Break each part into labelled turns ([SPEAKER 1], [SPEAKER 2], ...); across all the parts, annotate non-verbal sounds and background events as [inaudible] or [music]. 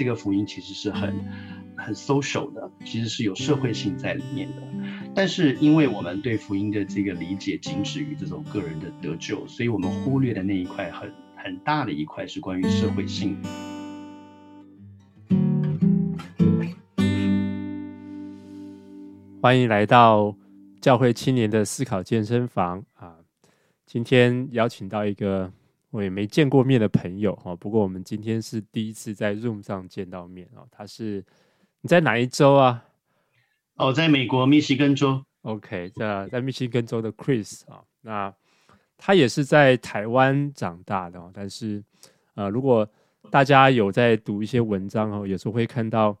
[SPEAKER 1] 这个福音其实是很很 social 的，其实是有社会性在里面的。但是因为我们对福音的这个理解仅止于这种个人的得救，所以我们忽略的那一块很很大的一块是关于社会性。
[SPEAKER 2] 欢迎来到教会青年的思考健身房啊！今天邀请到一个我也没见过面的朋友哈，不过我们今天是第一次在 Zoom 上见到面啊。他是你在哪一州啊？
[SPEAKER 1] 哦，在美国密西根州。
[SPEAKER 2] OK，在在密西根州的 Chris 啊，那他也是在台湾长大的，但是呃，如果大家有在读一些文章哦，有时候会看到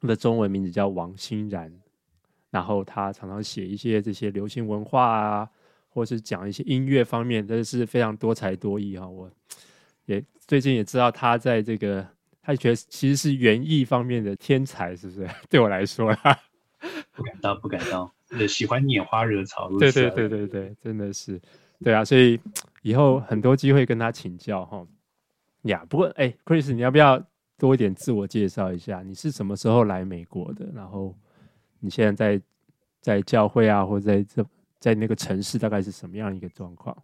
[SPEAKER 2] 他的中文名字叫王欣然。然后他常常写一些这些流行文化啊，或是讲一些音乐方面，真的是非常多才多艺哈。我也最近也知道他在这个，他觉得其实是园艺方面的天才，是不是？[laughs] 对我来说啦，[laughs]
[SPEAKER 1] 不敢当，不敢当。喜欢拈花惹草，
[SPEAKER 2] 对对对对对，真的是，对啊。所以以后很多机会跟他请教哈。呀，不过哎，Chris，你要不要多一点自我介绍一下？你是什么时候来美国的？然后。你现在在在教会啊，或者在这在那个城市，大概是什么样一个状况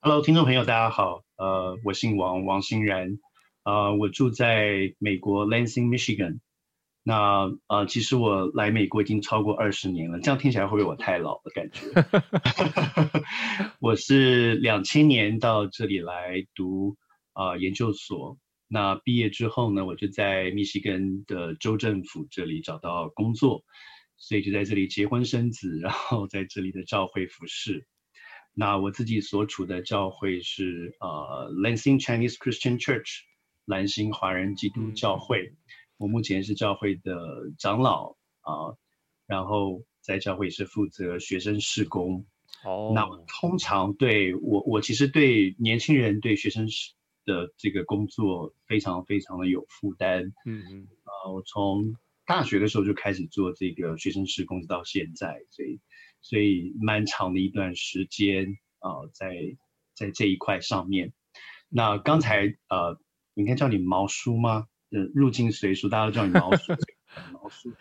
[SPEAKER 1] ？Hello，听众朋友，大家好。呃，我姓王，王欣然。呃，我住在美国 Lansing Michigan。那呃，其实我来美国已经超过二十年了，这样听起来会不会我太老的感觉？[laughs] 我是两千年到这里来读啊、研究所。那毕业之后呢，我就在密西根的州政府这里找到工作，所以就在这里结婚生子，然后在这里的教会服侍。那我自己所处的教会是呃 Lansing Chinese Christian Church，兰新华人基督教会。我目前是教会的长老啊，然后在教会是负责学生事工。哦，oh. 那我通常对我我其实对年轻人对学生事的这个工作非常非常的有负担，嗯嗯，啊，我从大学的时候就开始做这个学生事工，到现在，所以所以蛮长的一段时间啊，在在这一块上面。那刚才呃，应该叫你毛叔吗？呃，入境随俗，大家都叫你毛叔。毛叔，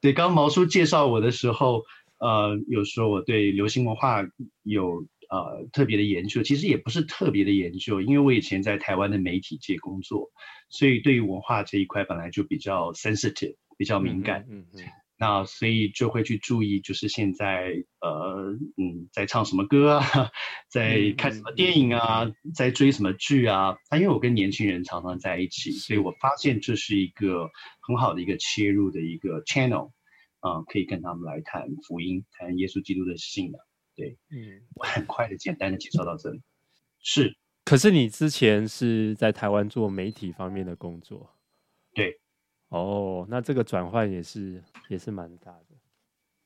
[SPEAKER 1] 对，刚毛叔介绍我的时候，呃，有时候我对流行文化有。呃，特别的研究其实也不是特别的研究，因为我以前在台湾的媒体界工作，所以对于文化这一块本来就比较 sensitive，比较敏感。嗯嗯。那所以就会去注意，就是现在呃嗯，在唱什么歌啊，在看什么电影啊，在追什么剧啊。那因为我跟年轻人常常在一起，所以我发现这是一个很好的一个切入的一个 channel，啊、呃，可以跟他们来谈福音，谈耶稣基督的信仰。对，嗯，我很快的、简单的介绍到这里。是，
[SPEAKER 2] 可是你之前是在台湾做媒体方面的工作，
[SPEAKER 1] 对，
[SPEAKER 2] 哦，那这个转换也是也是蛮大的。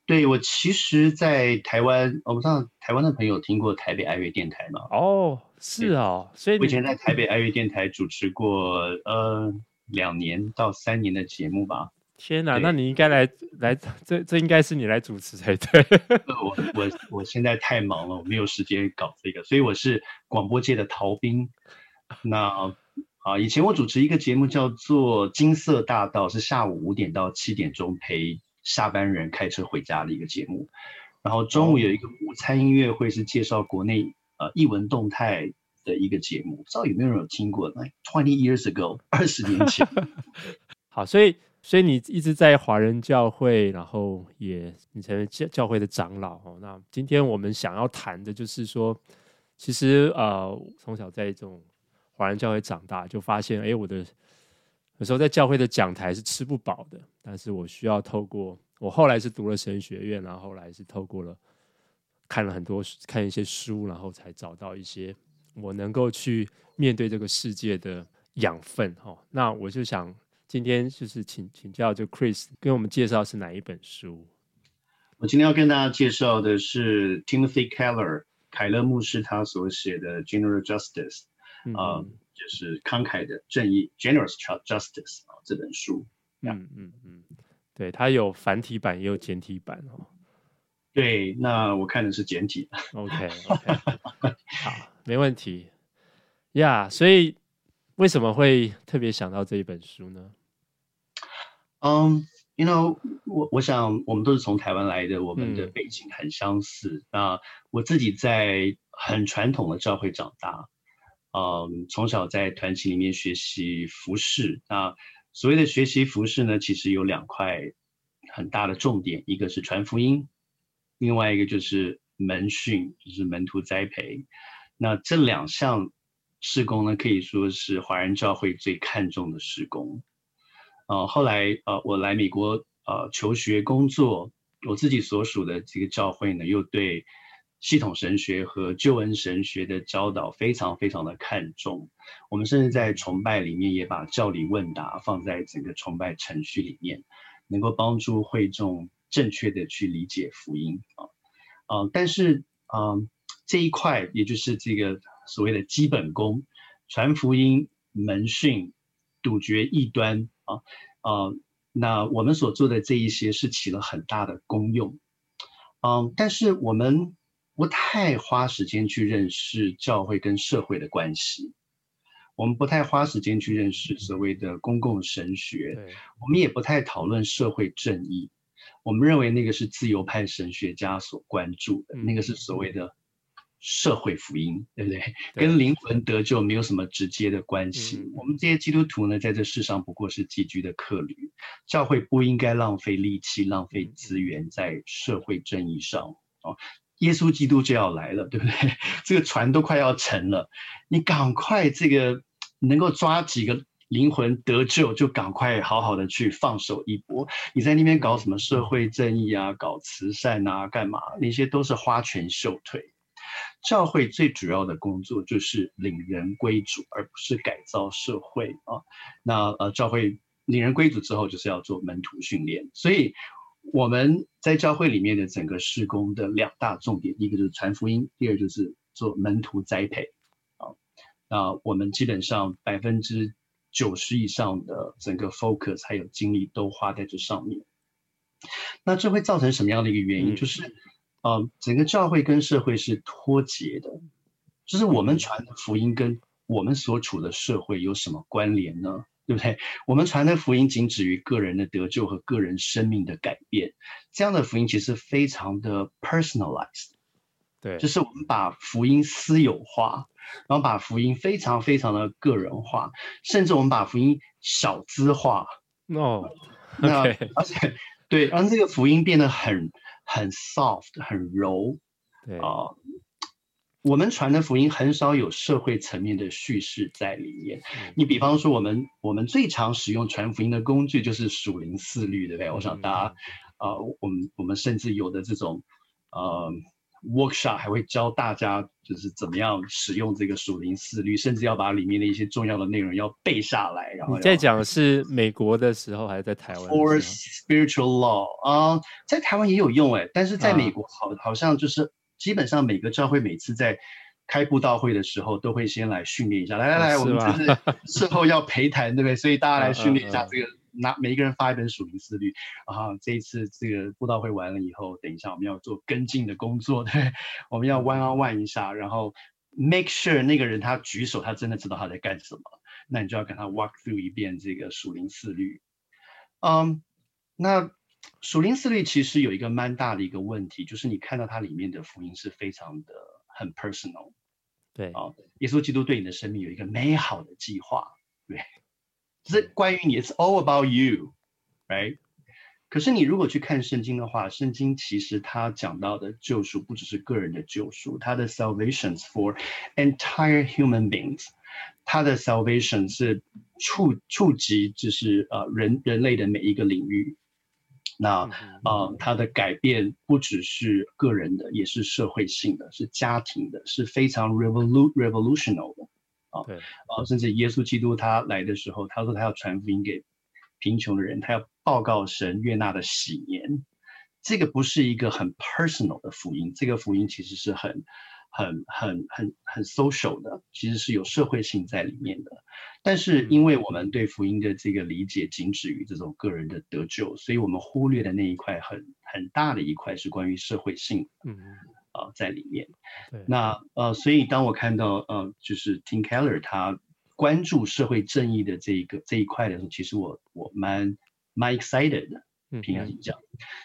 [SPEAKER 1] 对，我其实，在台湾，我不知道台湾的朋友听过台北爱乐电台吗？
[SPEAKER 2] 哦，是啊，对所以你
[SPEAKER 1] 我以前在台北爱乐电台主持过呃两年到三年的节目吧。
[SPEAKER 2] 天哪，对那你应该来来，这这应该是你来主持才对。[laughs]
[SPEAKER 1] 我我我现在太忙了，我没有时间搞这个，所以我是广播界的逃兵。那啊，以前我主持一个节目叫做《金色大道》，是下午五点到七点钟陪下班人开车回家的一个节目。然后中午有一个午餐音乐会，是介绍国内呃艺文动态的一个节目，不知道有没有人有听过？那 twenty years ago，[laughs] 二十年前。[laughs]
[SPEAKER 2] 好，所以。所以你一直在华人教会，然后也你成为教教会的长老哦。那今天我们想要谈的就是说，其实呃，从小在这种华人教会长大，就发现哎，我的有时候在教会的讲台是吃不饱的，但是我需要透过我后来是读了神学院，然后后来是透过了看了很多看一些书，然后才找到一些我能够去面对这个世界的养分哈。那我就想。今天就是请请教，就 Chris 跟我们介绍是哪一本书？
[SPEAKER 1] 我今天要跟大家介绍的是 Timothy Keller 凯勒牧师他所写的 General Justice，呃，就是慷慨的正义 Generous Justice 啊这本书。
[SPEAKER 2] 嗯嗯嗯，对，它有繁体版也有简体版哦。
[SPEAKER 1] 对，那我看的是简体。
[SPEAKER 2] OK OK，[laughs] 好，没问题。呀，yeah, 所以。为什么会特别想到这一本书呢？
[SPEAKER 1] 嗯，you know，我我想我们都是从台湾来的，我们的背景很相似。那、嗯、我自己在很传统的教会长大，嗯，从小在团体里面学习服事。那所谓的学习服事呢，其实有两块很大的重点，一个是传福音，另外一个就是门训，就是门徒栽培。那这两项事工呢，可以说是华人教会最看重的事工。呃，后来呃，我来美国呃求学工作，我自己所属的这个教会呢，又对系统神学和救恩神学的教导非常非常的看重。我们甚至在崇拜里面也把教理问答放在整个崇拜程序里面，能够帮助会众正确的去理解福音啊。呃，但是啊。这一块，也就是这个所谓的基本功，传福音、门训、堵绝异端啊啊、那我们所做的这一些是起了很大的功用，嗯、但是我们不太花时间去认识教会跟社会的关系，我们不太花时间去认识所谓的公共神学，我们也不太讨论社会正义，我们认为那个是自由派神学家所关注的，那个是所谓的。社会福音，对不对？跟灵魂得救没有什么直接的关系。我们这些基督徒呢，在这世上不过是寄居的客旅。教会不应该浪费力气、浪费资源在社会正义上。哦，耶稣基督就要来了，[laughs] 对不对？这个船都快要沉了，你赶快这个能够抓几个灵魂得救，就赶快好好的去放手一搏。你在那边搞什么社会正义啊？搞慈善啊？干嘛？那些都是花拳绣腿。教会最主要的工作就是领人归主，而不是改造社会啊。那呃，教会领人归主之后，就是要做门徒训练。所以我们在教会里面的整个事工的两大重点，一个就是传福音，第二就是做门徒栽培啊。那我们基本上百分之九十以上的整个 focus 还有精力都花在这上面。那这会造成什么样的一个原因？嗯、就是。啊、呃，整个教会跟社会是脱节的，就是我们传的福音跟我们所处的社会有什么关联呢？对不对？我们传的福音仅止于个人的得救和个人生命的改变，这样的福音其实非常的 personalized，
[SPEAKER 2] 对，
[SPEAKER 1] 就是我们把福音私有化，然后把福音非常非常的个人化，甚至我们把福音小资化。
[SPEAKER 2] 哦、no. [laughs]
[SPEAKER 1] 那而且对，让这个福音变得很。很 soft，很柔，
[SPEAKER 2] 对啊、
[SPEAKER 1] 呃，我们传的福音很少有社会层面的叙事在里面。嗯、你比方说，我们我们最常使用传福音的工具就是属灵四律，对不对？嗯、我想大家啊、呃，我们我们甚至有的这种呃。workshop 还会教大家就是怎么样使用这个属灵四律，甚至要把里面的一些重要的内容要背下来。然后
[SPEAKER 2] 你在讲是美国的时候还是在台湾
[SPEAKER 1] ？For spiritual law 啊、uh，在台湾也有用哎，但是在美国好好像就是基本上每个教会每次在开布道会的时时候都会先来训练一下，来来来，我们就是 [laughs] 事后要陪谈，对不对？所以大家来训练一下这个。拿每一个人发一本属灵四律，然后这一次这个布道会完了以后，等一下我们要做跟进的工作，对，我们要 one on one 一下，然后 make sure 那个人他举手，他真的知道他在干什么，那你就要跟他 walk through 一遍这个属灵四律。嗯、um，那属灵四律其实有一个蛮大的一个问题，就是你看到它里面的福音是非常的很 personal，
[SPEAKER 2] 对啊，
[SPEAKER 1] 耶稣基督对你的生命有一个美好的计划，对。是关于你，It's all about you，right？可是你如果去看圣经的话，圣经其实它讲到的救赎不只是个人的救赎，它的 salvations for entire human beings，它的 salvation 是触触及就是呃人人类的每一个领域。那呃，它的改变不只是个人的，也是社会性的，是家庭的，是非常 revolu revolutionary 的。啊，对啊，甚至耶稣基督他来的时候，他说他要传福音给贫穷的人，他要报告神悦纳的喜年。这个不是一个很 personal 的福音，这个福音其实是很、很、很、很、很 social 的，其实是有社会性在里面的。但是因为我们对福音的这个理解仅止于这种个人的得救，所以我们忽略的那一块很很大的一块是关于社会性。嗯。啊，在里面，那呃，所以当我看到呃，就是 Tim Keller 他关注社会正义的这一个这一块的时候，其实我我蛮蛮 excited 的。平常讲，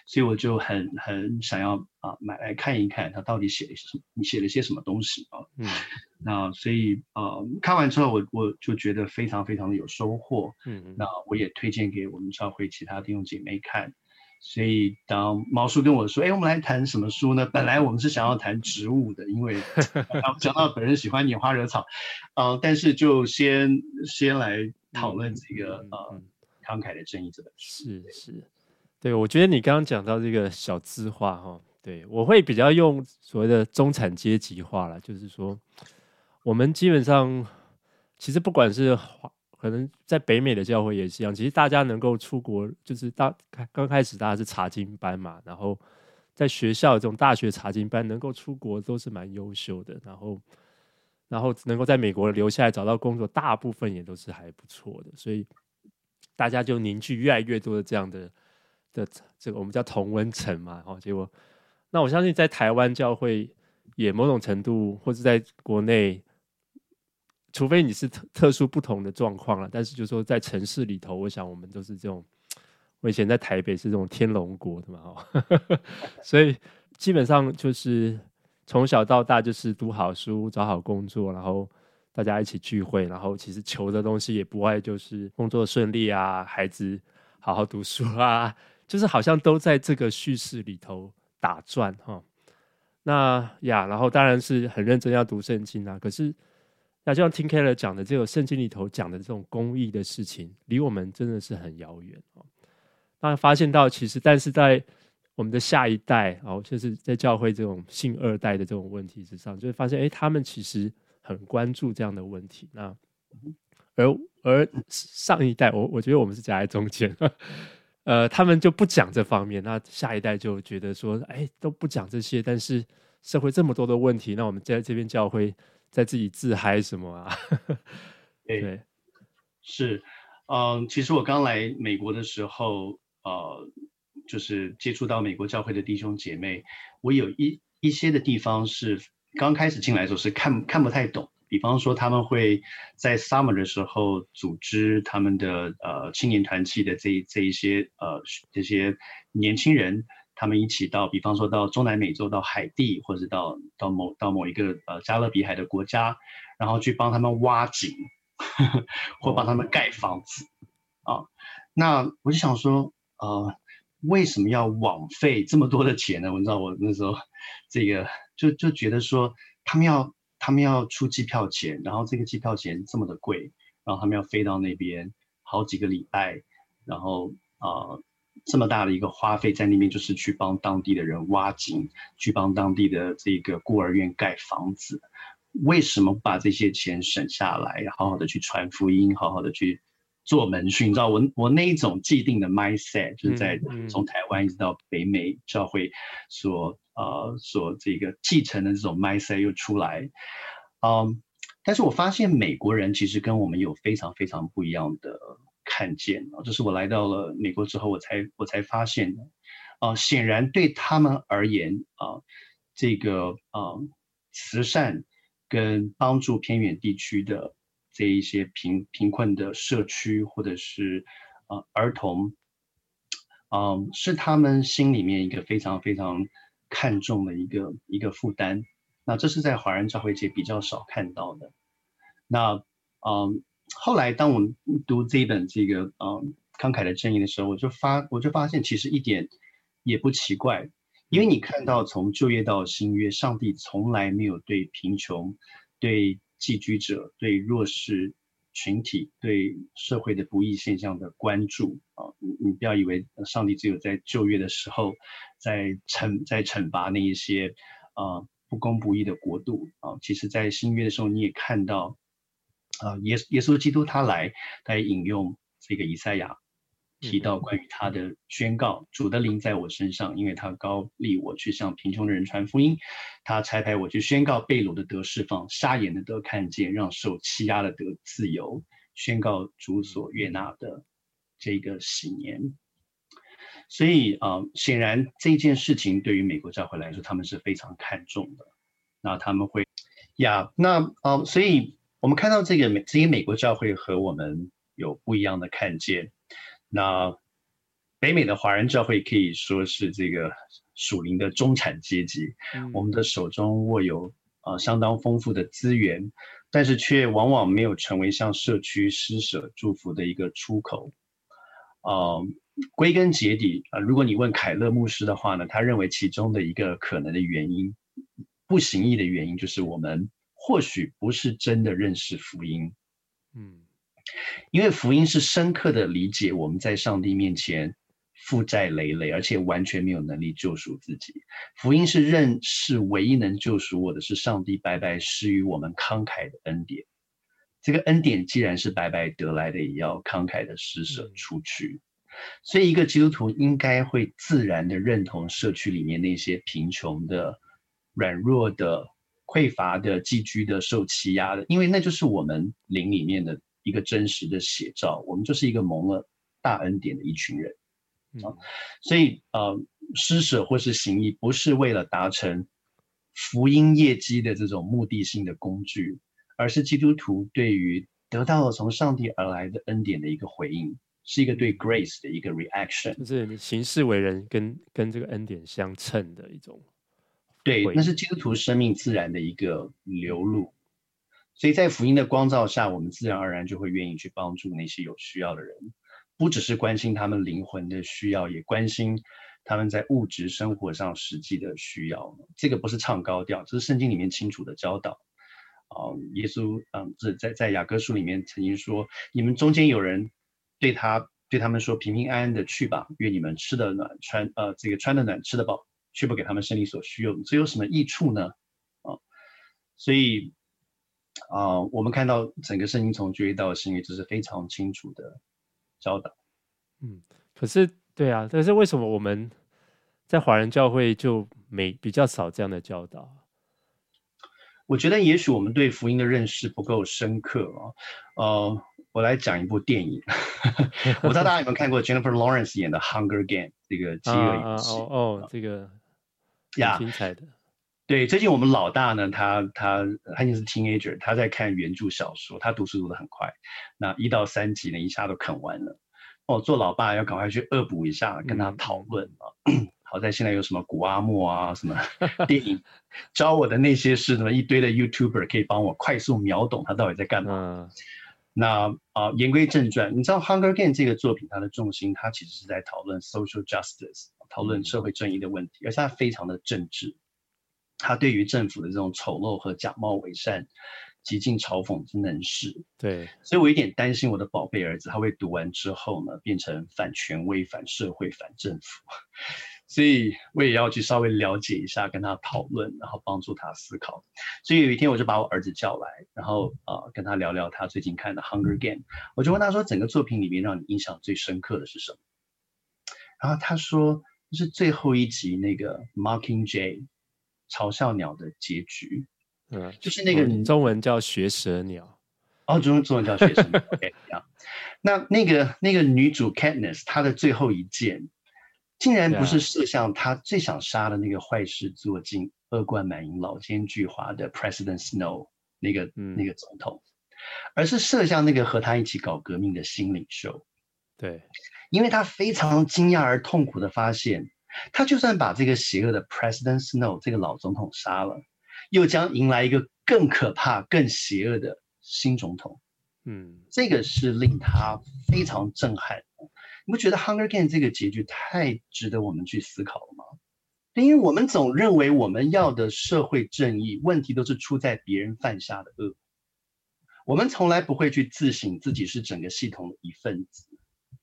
[SPEAKER 1] 所以我就很很想要啊买来看一看，他到底写了什么，你写了些什么东西啊？嗯，[laughs] 那所以啊看完之后，我我就觉得非常非常的有收获。嗯，那我也推荐给我们教会其他弟兄姐妹看。所以当毛叔跟我说，哎，我们来谈什么书呢？本来我们是想要谈植物的，因为 [laughs] 讲到本人喜欢拈花惹草，啊，但是就先先来讨论这个呃慷慨的正义这本书。
[SPEAKER 2] 是是。对，我觉得你刚刚讲到这个小资化哈，对，我会比较用所谓的中产阶级化了，就是说，我们基本上其实不管是可能在北美的教会也是一样，其实大家能够出国，就是大刚开始大家是查经班嘛，然后在学校这种大学查经班能够出国都是蛮优秀的，然后然后能够在美国留下来找到工作，大部分也都是还不错的，所以大家就凝聚越来越多的这样的。的这个我们叫同温层嘛，哦，结果那我相信在台湾教会也某种程度，或者在国内，除非你是特特殊不同的状况了，但是就是说在城市里头，我想我们都是这种。我以前在台北是这种天龙国的嘛，哦，[laughs] 所以基本上就是从小到大就是读好书、找好工作，然后大家一起聚会，然后其实求的东西也不外就是工作顺利啊，孩子好好读书啊。就是好像都在这个叙事里头打转哈，那呀，然后当然是很认真要读圣经啊。可是，那就像听 Keller 讲的，这个圣经里头讲的这种公益的事情，离我们真的是很遥远哦。那发现到其实，但是在我们的下一代哦，就是在教会这种性二代的这种问题之上，就会发现，哎，他们其实很关注这样的问题。那而而上一代，我我觉得我们是夹在中间。呃，他们就不讲这方面，那下一代就觉得说，哎，都不讲这些，但是社会这么多的问题，那我们在这边教会在自己自嗨什么啊？[laughs]
[SPEAKER 1] 对，对是，嗯，其实我刚来美国的时候，呃，就是接触到美国教会的弟兄姐妹，我有一一些的地方是刚开始进来的时候是看看不太懂。比方说，他们会在 summer 的时候组织他们的呃青年团契的这这一些呃这些年轻人，他们一起到，比方说到中南美洲，到海地，或者到到某到某一个呃加勒比海的国家，然后去帮他们挖井，呵 [laughs] 呵或帮他们盖房子啊。那我就想说，呃，为什么要枉费这么多的钱呢？我知道我那时候这个就就觉得说，他们要。他们要出机票钱，然后这个机票钱这么的贵，然后他们要飞到那边好几个礼拜，然后啊、呃、这么大的一个花费在那边，就是去帮当地的人挖井，去帮当地的这个孤儿院盖房子。为什么把这些钱省下来，好好的去传福音，好好的去做门训？你知道我我那一种既定的 mindset，就是在从台湾一直到北美教会所。呃，所这个继承的这种 mindset 又出来，嗯，但是我发现美国人其实跟我们有非常非常不一样的看见啊，这是我来到了美国之后我才我才发现的，啊，显然对他们而言啊，这个啊慈善跟帮助偏远地区的这一些贫贫困的社区或者是啊儿童，嗯，是他们心里面一个非常非常。看重的一个一个负担，那这是在华人教会界比较少看到的。那嗯，后来当我们读这一本这个嗯慷慨的正义的时候，我就发我就发现其实一点也不奇怪，因为你看到从旧约到新约，上帝从来没有对贫穷、对寄居者、对弱势群体、对社会的不义现象的关注啊，你你不要以为上帝只有在旧约的时候。在惩在惩罚那一些啊、不公不义的国度啊、其实，在新约的时候，你也看到啊、耶耶稣基督他来，他也引用这个以赛亚提到关于他的宣告：主的灵在我身上，因为他高立我去向贫穷的人传福音，他差派我去宣告被掳的得释放，瞎眼的得看见，让受欺压的得自由，宣告主所悦纳的这个喜年。所以啊、呃，显然这件事情对于美国教会来说，他们是非常看重的。那他们会呀，那啊、呃，所以我们看到这个美这些美国教会和我们有不一样的看见。那北美的华人教会可以说是这个属灵的中产阶级，嗯、我们的手中握有啊、呃、相当丰富的资源，但是却往往没有成为向社区施舍祝福的一个出口。啊、呃，归根结底啊、呃，如果你问凯勒牧师的话呢，他认为其中的一个可能的原因，不行义的原因，就是我们或许不是真的认识福音。嗯。因为福音是深刻的理解我们在上帝面前负债累累，而且完全没有能力救赎自己。福音是认识唯一能救赎我的是上帝白白施予我们慷慨的恩典。这个恩典既然是白白得来的，也要慷慨的施舍出去。所以，一个基督徒应该会自然的认同社区里面那些贫穷的、软弱的、匮乏的、寄居的、受欺压的，因为那就是我们灵里面的。一个真实的写照，我们就是一个蒙了大恩典的一群人啊，所以呃，施舍或是行义，不是为了达成福音业绩的这种目的性的工具，而是基督徒对于得到了从上帝而来的恩典的一个回应，是一个对 grace 的一个 reaction，
[SPEAKER 2] 就是你行事为人跟跟这个恩典相称的一种，
[SPEAKER 1] 对，那是基督徒生命自然的一个流露。所以在福音的光照下，我们自然而然就会愿意去帮助那些有需要的人，不只是关心他们灵魂的需要，也关心他们在物质生活上实际的需要。这个不是唱高调，这是圣经里面清楚的教导。啊，耶稣，嗯，这在在雅各书里面曾经说：“你们中间有人对他对他们说，平平安安的去吧，愿你们吃得暖，穿呃这个穿得暖，吃得饱，却不给他们生理所需用，这有什么益处呢？”啊，所以。啊，uh, 我们看到整个圣经从旧约到新约，这是非常清楚的教导。
[SPEAKER 2] 嗯，可是对啊，但是为什么我们在华人教会就没比较少这样的教导？
[SPEAKER 1] 我觉得也许我们对福音的认识不够深刻啊。呃，我来讲一部电影，[laughs] 我不知道大家有没有看过 Jennifer Lawrence 演的《Hunger Game》这个饥饿游戏。
[SPEAKER 2] 哦哦，这个呀，精彩的。Yeah.
[SPEAKER 1] 对，最近我们老大呢，他他他已经是 teenager，他在看原著小说，他读书读得很快，那一到三集呢，一下都啃完了。哦，做老爸要赶快去恶补一下，跟他讨论啊。嗯、[clears throat] 好在现在有什么古阿莫啊，什么 [laughs] 电影教我的那些是，什么一堆的 YouTuber 可以帮我快速秒懂他到底在干嘛。嗯、那啊，言归正传，你知道《Hunger Game》这个作品，它的重心，它其实是在讨论 social justice，讨论社会正义的问题，而且它非常的政治。他对于政府的这种丑陋和假冒伪善，极尽嘲讽之能事。
[SPEAKER 2] 对，
[SPEAKER 1] 所以我有点担心我的宝贝儿子，他会读完之后呢，变成反权威、反社会、反政府。所以我也要去稍微了解一下，跟他讨论，然后帮助他思考。所以有一天，我就把我儿子叫来，然后啊、呃，跟他聊聊他最近看的《Hunger Game》。我就问他说：“整个作品里面让你印象最深刻的是什么？”然后他说：“就是最后一集那个 Mockingjay。”嘲笑鸟的结局，嗯，就是那个
[SPEAKER 2] 中文叫学舌鸟，
[SPEAKER 1] 哦，中中文叫学舌鸟。OK，那那个那个女主 Katniss，她的最后一箭，竟然不是射向她最想杀的那个坏事做尽、恶贯满盈、老奸巨猾的 President Snow 那个、嗯、那个总统，而是射向那个和他一起搞革命的新领袖。
[SPEAKER 2] 对，
[SPEAKER 1] 因为他非常惊讶而痛苦的发现。他就算把这个邪恶的 President Snow 这个老总统杀了，又将迎来一个更可怕、更邪恶的新总统。嗯，这个是令他非常震撼。你不觉得《Hunger Game》这个结局太值得我们去思考了吗？因为我们总认为我们要的社会正义，问题都是出在别人犯下的恶，我们从来不会去自省自己是整个系统的一份子。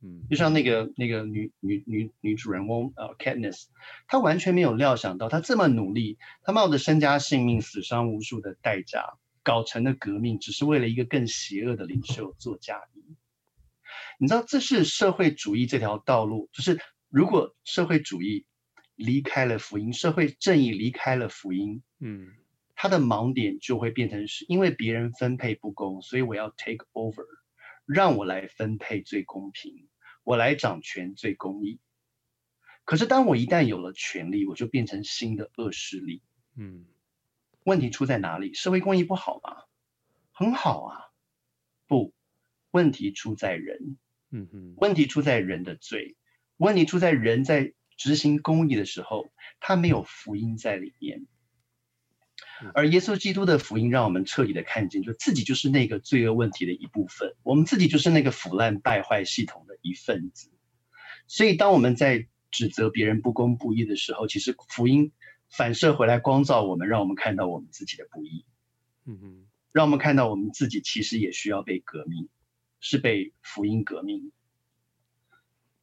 [SPEAKER 1] 嗯，就像那个那个女女女女主人翁呃，Katniss，她完全没有料想到，她这么努力，她冒着身家性命、死伤无数的代价，搞成了革命，只是为了一个更邪恶的领袖做嫁衣。你知道，这是社会主义这条道路，就是如果社会主义离开了福音，社会正义离开了福音，嗯，它的盲点就会变成是因为别人分配不公，所以我要 take over，让我来分配最公平。我来掌权最公义，可是当我一旦有了权力，我就变成新的恶势力。嗯，问题出在哪里？社会公益不好吗？很好啊。不，问题出在人。
[SPEAKER 2] 嗯哼，
[SPEAKER 1] 问题出在人的罪，问题出在人在执行公义的时候，他没有福音在里面。而耶稣基督的福音让我们彻底的看见，就自己就是那个罪恶问题的一部分，我们自己就是那个腐烂败坏系统的一份子。所以，当我们在指责别人不公不义的时候，其实福音反射回来光照我们，让我们看到我们自己的不义。
[SPEAKER 2] 嗯哼，
[SPEAKER 1] 让我们看到我们自己其实也需要被革命，是被福音革命。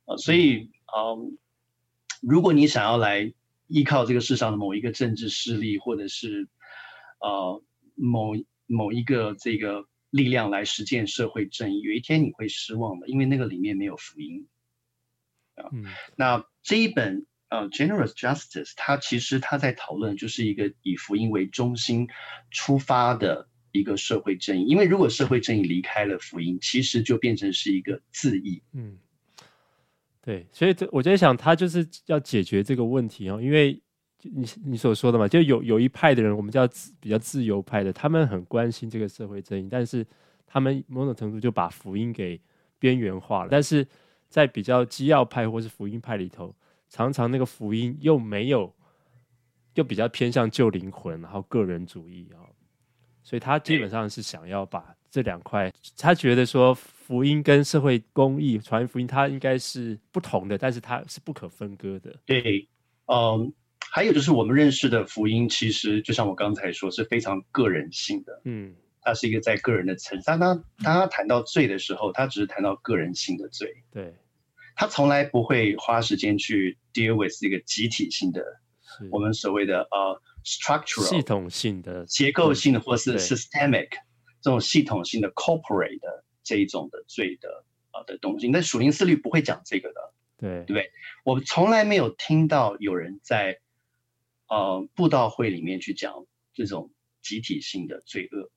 [SPEAKER 1] 啊，所以，嗯，如果你想要来依靠这个世上的某一个政治势力，或者是呃，某某一个这个力量来实践社会正义，有一天你会失望的，因为那个里面没有福音。啊，
[SPEAKER 2] 嗯，
[SPEAKER 1] 那这一本呃《Generous Justice》，它其实它在讨论就是一个以福音为中心出发的一个社会正义。因为如果社会正义离开了福音，其实就变成是一个自义。
[SPEAKER 2] 嗯，对，所以这我在想，他就是要解决这个问题哦，因为。你你所说的嘛，就有有一派的人，我们叫比较自由派的，他们很关心这个社会正义，但是他们某种程度就把福音给边缘化了。但是在比较基要派或是福音派里头，常常那个福音又没有，又比较偏向旧灵魂，然后个人主义啊，所以他基本上是想要把这两块，他觉得说福音跟社会公义传福音，它应该是不同的，但是它是不可分割的。
[SPEAKER 1] 对，嗯。还有就是我们认识的福音，其实就像我刚才说，是非常个人性的。
[SPEAKER 2] 嗯，
[SPEAKER 1] 它是一个在个人的层次。当他当他谈到罪的时候，他只是谈到个人性的罪。
[SPEAKER 2] 对，
[SPEAKER 1] 他从来不会花时间去 deal with 这个集体性的，我们所谓的呃、uh, structural
[SPEAKER 2] 系统性的、
[SPEAKER 1] 结构性的，或是 systemic 这种系统性的 corporate 的这一种的罪的啊、uh, 的东西。但属灵思律不会讲这个的。
[SPEAKER 2] 对，
[SPEAKER 1] 对不对？我从来没有听到有人在。呃，布道会里面去讲这种集体性的罪恶，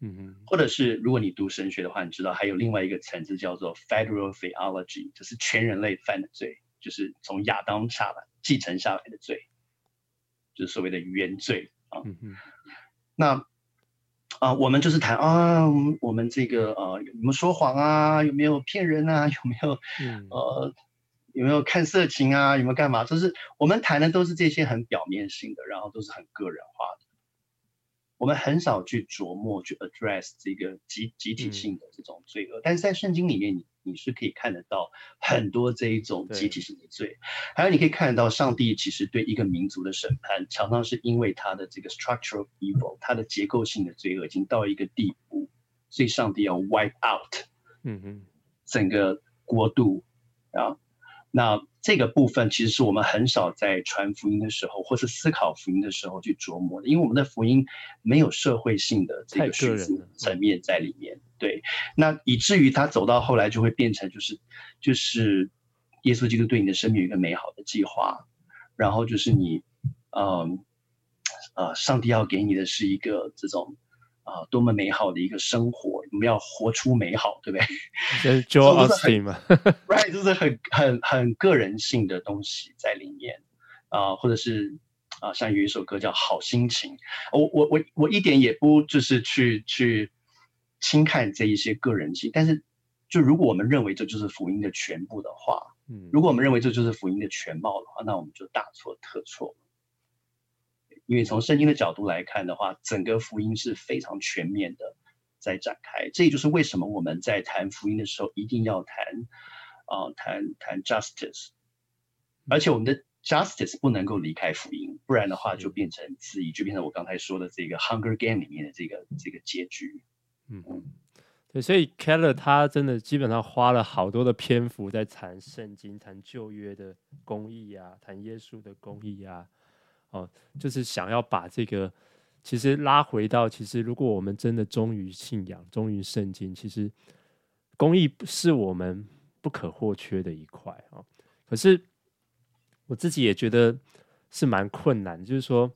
[SPEAKER 2] 嗯嗯，
[SPEAKER 1] 或者是如果你读神学的话，你知道还有另外一个层次叫做 federal theology，就是全人类犯的罪，就是从亚当下来继承下来的罪，就是所谓的原罪啊。那啊、呃，我们就是谈啊，我们这个呃有没有说谎啊，有没有骗人啊，有没有、
[SPEAKER 2] 嗯、
[SPEAKER 1] 呃。有没有看色情啊？有没有干嘛？就是我们谈的都是这些很表面性的，然后都是很个人化的。我们很少去琢磨去 address 这个集集体性的这种罪恶。嗯、但是在圣经里面，你你是可以看得到很多这一种集体性的罪。还有你可以看得到，上帝其实对一个民族的审判，常常是因为他的这个 structural evil，他的结构性的罪恶已经到一个地步，所以上帝要 wipe out，
[SPEAKER 2] 嗯嗯，
[SPEAKER 1] 整个国度啊。那这个部分其实是我们很少在传福音的时候，或是思考福音的时候去琢磨的，因为我们的福音没有社会性的这个层面在里面。对，那以至于他走到后来就会变成就是就是耶稣基督对你的生命有一个美好的计划，然后就是你，嗯，呃，上帝要给你的是一个这种。啊，多么美好的一个生活！我们要活出美好，对不对？[laughs]
[SPEAKER 2] 就是 [laughs] Joel Osteen 嘛，[laughs]
[SPEAKER 1] Right，就是很很很个人性的东西在里面啊、呃，或者是啊、呃，像有一首歌叫《好心情》，我我我我一点也不就是去去轻看这一些个人性，但是就如果我们认为这就是福音的全部的话，
[SPEAKER 2] 嗯，
[SPEAKER 1] 如果我们认为这就是福音的全貌的话，那我们就大错特错。因为从圣经的角度来看的话，整个福音是非常全面的在展开。这也就是为什么我们在谈福音的时候一定要谈啊、呃，谈谈 justice，而且我们的 justice 不能够离开福音，不然的话就变成自疑，就变成我刚才说的这个 Hunger Game 里面的这个这个结局。
[SPEAKER 2] 嗯嗯，对，所以 Keller 他真的基本上花了好多的篇幅在谈圣经、谈旧约的公义啊，谈耶稣的公义啊。哦，就是想要把这个，其实拉回到，其实如果我们真的忠于信仰、忠于圣经，其实公益是我们不可或缺的一块啊、哦。可是我自己也觉得是蛮困难，就是说，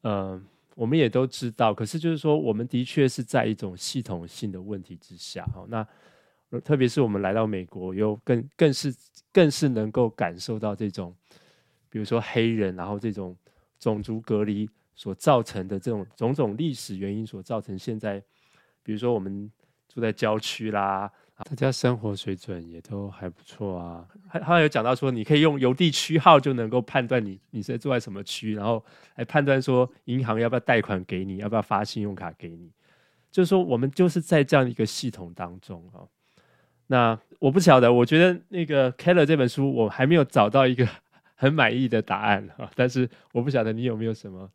[SPEAKER 2] 呃，我们也都知道，可是就是说，我们的确是在一种系统性的问题之下。哦，那特别是我们来到美国，又更更是更是能够感受到这种，比如说黑人，然后这种。种族隔离所造成的这种种种历史原因所造成现在比如说我们住在郊区啦，大家生活水准也都还不错啊。还还有讲到说，你可以用邮递区号就能够判断你你是住在什么区，然后来判断说银行要不要贷款给你，要不要发信用卡给你。就是说，我们就是在这样一个系统当中啊。那我不晓得，我觉得那个 Keller 这本书，我还没有找到一个很满意的答案啊。但是我不晓得你有没有什么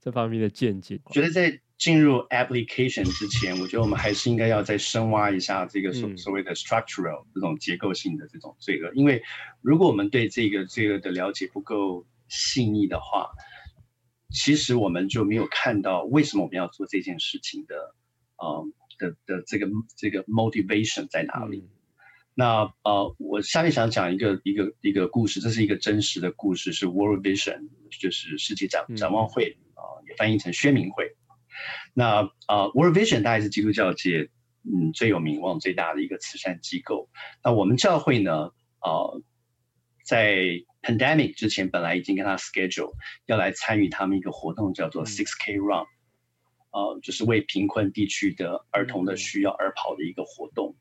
[SPEAKER 2] 这方面的见解。
[SPEAKER 1] 我觉得在进入 application 之前，我觉得我们还是应该要再深挖一下这个所所谓的 structural 这种结构性的这种罪恶，因为如果我们对这个罪恶的了解不够细腻的话，其实我们就没有看到为什么我们要做这件事情的。呃的的这个这个 motivation 在哪里？嗯、那呃，我下面想讲一个一个一个故事，这是一个真实的故事，是 World Vision，就是世界展展望会啊、呃，也翻译成宣明会。那呃，World Vision 大概是基督教界嗯最有名望最大的一个慈善机构。那我们教会呢，呃，在 pandemic 之前本来已经跟他 schedule 要来参与他们一个活动，叫做 Six K Run。嗯呃，就是为贫困地区的儿童的需要而跑的一个活动，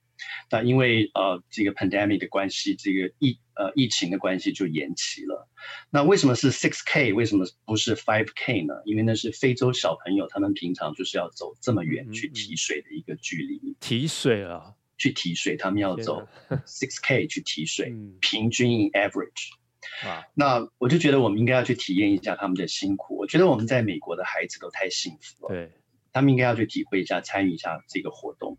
[SPEAKER 1] 那因为呃这个 pandemic 的关系，这个疫呃疫情的关系就延期了。那为什么是 six K？为什么不是 five K 呢？因为那是非洲小朋友，他们平常就是要走这么远去提水的一个距离。
[SPEAKER 2] 提水啊，
[SPEAKER 1] 去提水，他们要走 six [laughs] K 去提水，平均 in average。啊，那我就觉得我们应该要去体验一下他们的辛苦。我觉得我们在美国的孩子都太幸福了。
[SPEAKER 2] 对。
[SPEAKER 1] 他们应该要去体会一下、参与一下这个活动，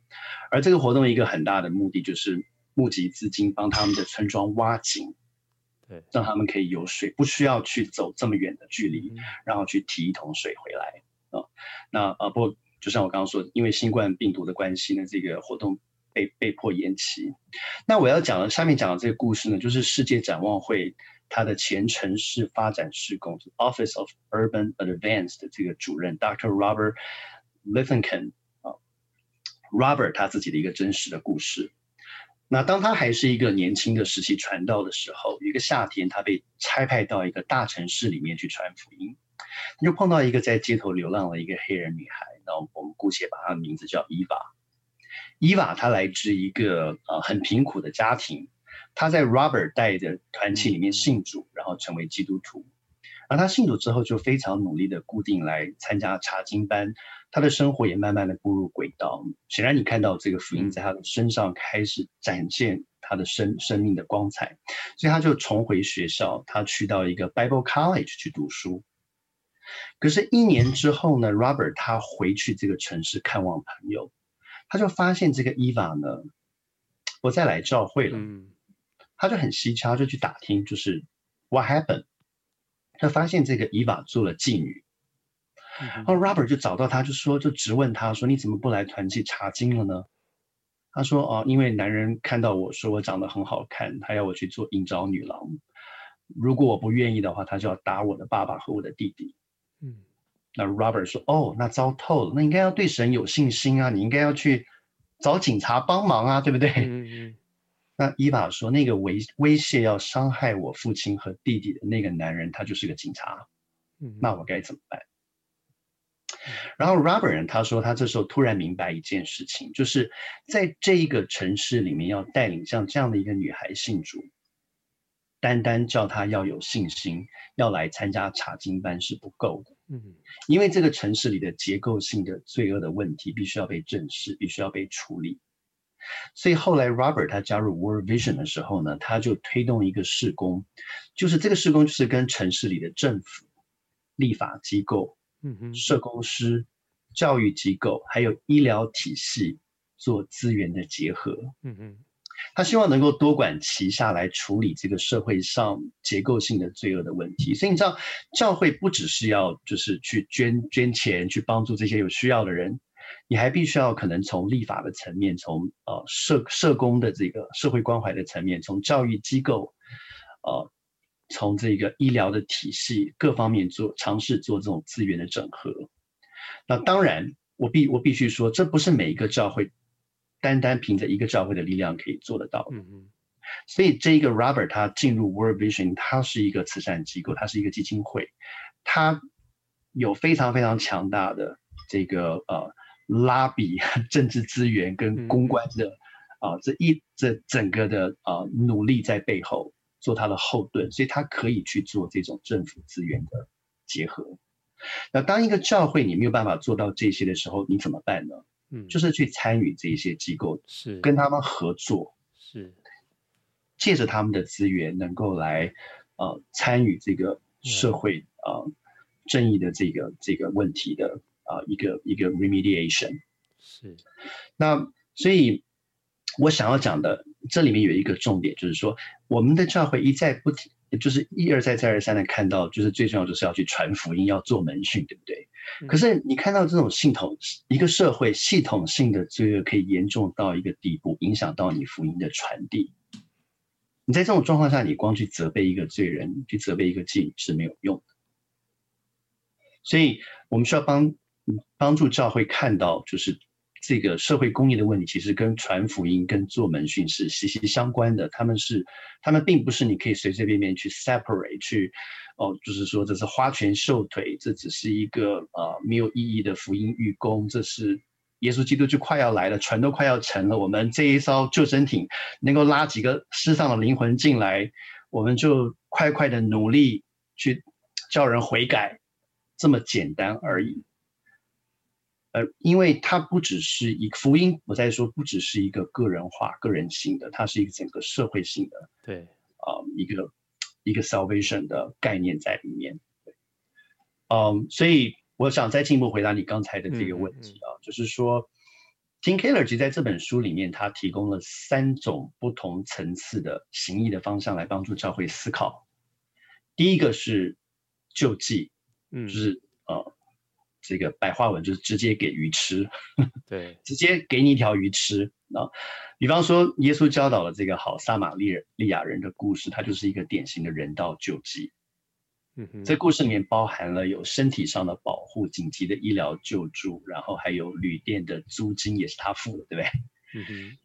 [SPEAKER 1] 而这个活动一个很大的目的就是募集资金，帮他们的村庄挖井，[laughs] 对，让他们可以有水，不需要去走这么远的距离，然后去提一桶水回来啊。那啊，不过就像我刚刚说的，因为新冠病毒的关系呢，这个活动被被迫延期。那我要讲的下面讲的这个故事呢，就是世界展望会它的前城市发展事工 Office of Urban Advance 的这个主任 Dr. Robert。Livingston 啊，Robert 他自己的一个真实的故事。那当他还是一个年轻的时期传道的时候，一个夏天，他被差派到一个大城市里面去传福音，他就碰到一个在街头流浪的一个黑人女孩。那我们姑且把她的名字叫伊娃。伊娃她来自一个呃很贫苦的家庭，她在 Robert 带的团契里面信主，然后成为基督徒。而他信主之后，就非常努力的固定来参加查经班，他的生活也慢慢的步入轨道。显然，你看到这个福音在他的身上开始展现他的生生命的光彩，所以他就重回学校，他去到一个 Bible College 去读书。可是，一年之后呢，Robert 他回去这个城市看望朋友，他就发现这个 Eva 呢不再来教会了，他就很蹊跷，就去打听，就是 What happened？他发现这个伊娃做了妓女，然后 Robert 就找到他，就说，就质问他说：“你怎么不来团契查经了呢？”他说：“哦，因为男人看到我说我长得很好看，他要我去做应召女郎。如果我不愿意的话，他就要打我的爸爸和我的弟弟。”嗯，那 Robert 说：“哦，那糟透了，那应该要对神有信心啊，你应该要去找警察帮忙啊，对不对？”嗯嗯。那伊娃说：“那个威威胁要伤害我父亲和弟弟的那个男人，他就是个警察。那我该怎么办？”然后 Robert 他说：“他这时候突然明白一件事情，就是在这一个城市里面，要带领像这样的一个女孩信主，单单叫她要有信心，要来参加查经班是不够的。嗯，因为这个城市里的结构性的罪恶的问题，必须要被正视，必须要被处理。”所以后来，Robert 他加入 World Vision 的时候呢，他就推动一个事工，就是这个事工就是跟城市里的政府、立法机构、嗯哼、社工师、教育机构还有医疗体系做资源的结合。嗯哼，他希望能够多管齐下来处理这个社会上结构性的罪恶的问题。所以你知道，教会不只是要就是去捐捐钱去帮助这些有需要的人。你还必须要可能从立法的层面，从呃社社工的这个社会关怀的层面，从教育机构，呃，从这个医疗的体系各方面做尝试做这种资源的整合。那当然，我必我必须说，这不是每一个教会单单凭着一个教会的力量可以做得到的。嗯嗯。所以这一个 Robert 他进入 World Vision，他是一个慈善机构，他是一个基金会，他有非常非常强大的这个呃。拉比 [laughs] 政治资源跟公关的、嗯、啊这一这整个的啊努力在背后做他的后盾，所以他可以去做这种政府资源的结合。那当一个教会你没有办法做到这些的时候，你怎么办呢？嗯，就是去参与这些机构，是。跟他们合作，是。借着他们的资源，能够来呃参与这个社会啊、嗯呃、正义的这个这个问题的啊、呃、一个一个 remediation。是，那所以我想要讲的这里面有一个重点，就是说我们的教会一再不停。就是一而再再而三的看到，就是最重要就是要去传福音，要做门训，对不对？嗯、可是你看到这种系统，一个社会系统性的罪恶可以严重到一个地步，影响到你福音的传递。你在这种状况下，你光去责备一个罪人，去责备一个妓女是没有用的。所以我们需要帮帮助教会看到，就是。这个社会公益的问题，其实跟传福音、跟做门训是息息相关的。他们是，他们并不是你可以随随便便去 separate 去，哦，就是说这是花拳绣腿，这只是一个、呃、没有意义的福音预工。这是耶稣基督就快要来了，船都快要沉了，我们这一艘救生艇能够拉几个失丧的灵魂进来，我们就快快的努力去叫人悔改，这么简单而已。呃，因为它不只是一个福音，我在说不只是一个个人化、个人性的，它是一个整个社会性的，对，啊、呃，一个一个 salvation 的概念在里面。嗯，所以我想再进一步回答你刚才的这个问题啊，嗯嗯、就是说，Tim Keller 其实在这本书里面，他提供了三种不同层次的行义的方向来帮助教会思考。第一个是救济，嗯，就是呃。这个白话文就是直接给鱼吃，对，[laughs] 直接给你一条鱼吃啊。比方说，耶稣教导了这个好撒玛利利亚人的故事，它就是一个典型的人道救济。嗯哼，这故事里面包含了有身体上的保护、紧急的医疗救助，然后还有旅店的租金也是他付的，对不对？嗯哼，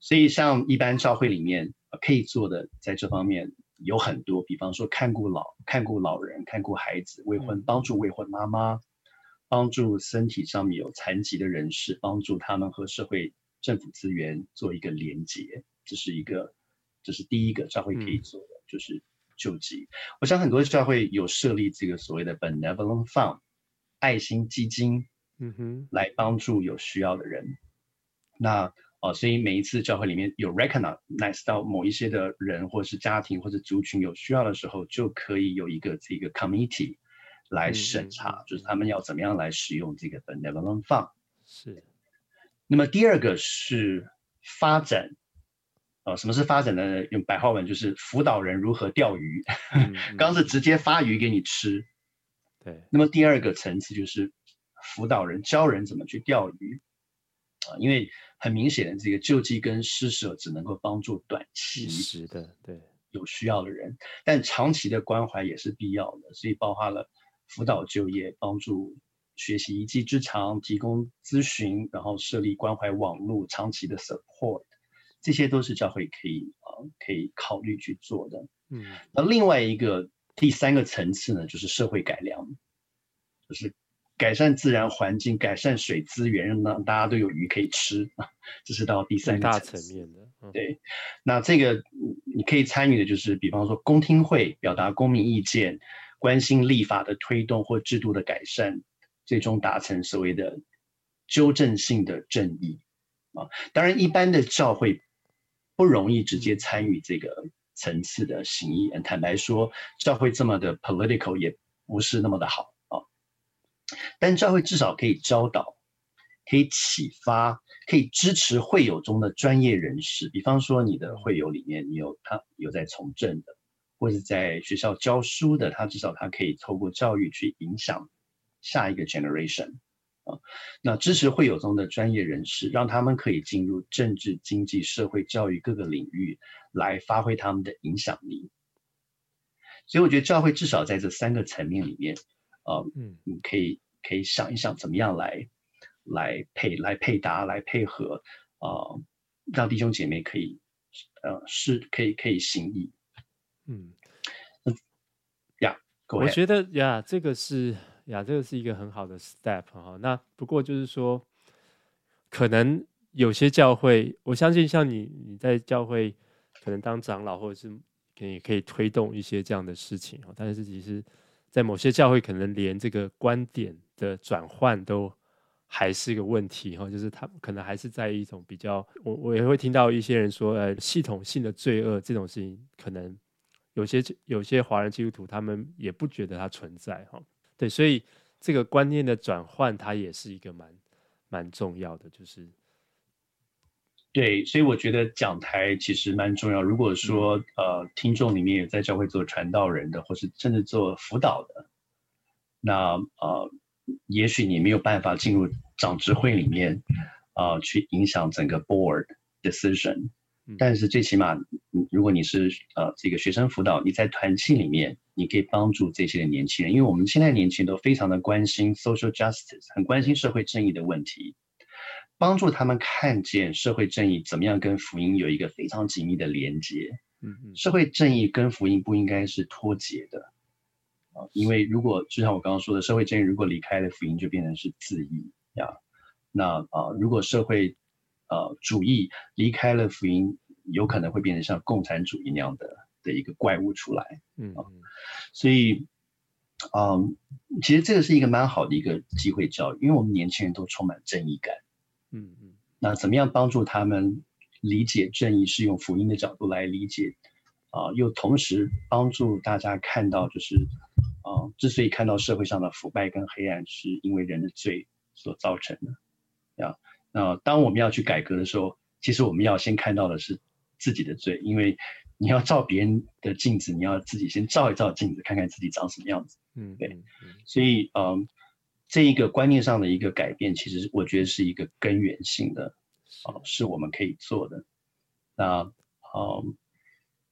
[SPEAKER 1] 所以像一般教会里面可以做的，在这方面有很多，比方说看顾老、看顾老人、看顾孩子、未婚、帮助未婚妈妈。帮助身体上面有残疾的人士，帮助他们和社会政府资源做一个连接，这是一个，这是第一个教会可以做的，嗯、就是救济。我想很多教会有设立这个所谓的 benevolent fund 爱心基金，嗯哼，来帮助有需要的人。嗯、那哦，所以每一次教会里面有 recognize 到某一些的人，或是家庭或者族群有需要的时候，就可以有一个这个 committee。来审查，就是他们要怎么样来使用这个 benevolent fund。是。那么第二个是发展，呃，什么是发展呢？用白话文就是辅导人如何钓鱼。[laughs] 刚是直接发鱼给你吃。对。那么第二个层次就是辅导人教人怎么去钓鱼。啊，因为很明显的这个救济跟施舍只能够帮助短期的对有需要的人，但长期的关怀也是必要的，所以包括了。辅导就业，帮助学习一技之长，提供咨询，然后设立关怀网络，长期的 support，这些都是教会可以啊、呃、可以考虑去做的。嗯，那另外一个第三个层次呢，就是社会改良，就是改善自然环境，改善水资源，让大家都有鱼可以吃啊。这是到第三个层面的。嗯、对，那这个你可以参与的就是，比方说公听会，表达公民意见。关心立法的推动或制度的改善，最终达成所谓的纠正性的正义啊。当然，一般的教会不容易直接参与这个层次的行义。坦白说，教会这么的 political 也不是那么的好啊。但教会至少可以教导，可以启发，可以支持会友中的专业人士。比方说，你的会友里面，你有他有在从政的。或者在学校教书的，他至少他可以透过教育去影响下一个 generation 啊。那支持会友中的专业人士，让他们可以进入政治、经济、社会、教育各个领域来发挥他们的影响力。所以我觉得教会至少在这三个层面里面，啊，嗯，你可以可以想一想怎么样来来配来配搭来配合啊，让弟兄姐妹可以呃是可以可以行义。嗯，呀、yeah，
[SPEAKER 2] 我觉得呀，这个是呀，这个是一个很好的 step 哈。那不过就是说，可能有些教会，我相信像你你在教会可能当长老，或者是可以可以推动一些这样的事情哦。但是其实，在某些教会，可能连这个观点的转换都还是一个问题哈，就是他可能还是在一种比较，我我也会听到一些人说，呃，系统性的罪恶这种事情，可能有些有些华人基督徒他们也不觉得它存在哈。对，所以这个观念的转换，它也是一个蛮蛮重要的，就是
[SPEAKER 1] 对，所以我觉得讲台其实蛮重要。如果说、嗯、呃，听众里面有在教会做传道人的，或是甚至做辅导的，那呃。也许你没有办法进入长执会里面，啊、呃，去影响整个 board decision，但是最起码，如果你是呃这个学生辅导，你在团契里面，你可以帮助这些的年轻人，因为我们现在年轻人都非常的关心 social justice，很关心社会正义的问题，帮助他们看见社会正义怎么样跟福音有一个非常紧密的连接。嗯嗯，社会正义跟福音不应该是脱节的。啊，因为如果就像我刚刚说的，社会正义如果离开了福音，就变成是自义呀。那啊，如果社会呃主义离开了福音，有可能会变成像共产主义那样的的一个怪物出来。嗯，所以，嗯，其实这个是一个蛮好的一个机会教育，因为我们年轻人都充满正义感。嗯嗯，那怎么样帮助他们理解正义，是用福音的角度来理解？啊，又同时帮助大家看到，就是，啊，之所以看到社会上的腐败跟黑暗，是因为人的罪所造成的，啊，那当我们要去改革的时候，其实我们要先看到的是自己的罪，因为你要照别人的镜子，你要自己先照一照镜子，看看自己长什么样子，嗯，对，所以，嗯，这一个观念上的一个改变，其实我觉得是一个根源性的，啊，是我们可以做的，那，嗯。